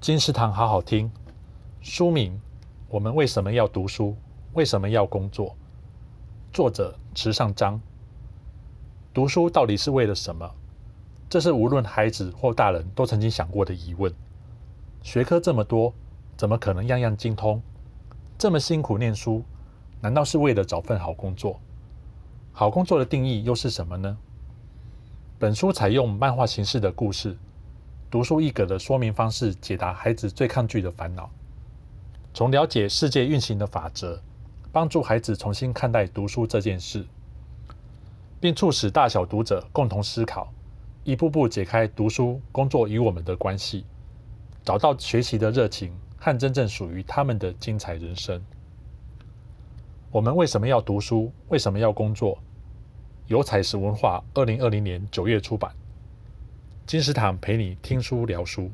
金石堂好好听，书名：我们为什么要读书？为什么要工作？作者：池上彰。读书到底是为了什么？这是无论孩子或大人都曾经想过的疑问。学科这么多，怎么可能样样精通？这么辛苦念书，难道是为了找份好工作？好工作的定义又是什么呢？本书采用漫画形式的故事。独树一格的说明方式，解答孩子最抗拒的烦恼。从了解世界运行的法则，帮助孩子重新看待读书这件事，并促使大小读者共同思考，一步步解开读书、工作与我们的关系，找到学习的热情和真正属于他们的精彩人生。我们为什么要读书？为什么要工作？由彩石文化二零二零年九月出版。金石堂陪你听书聊书。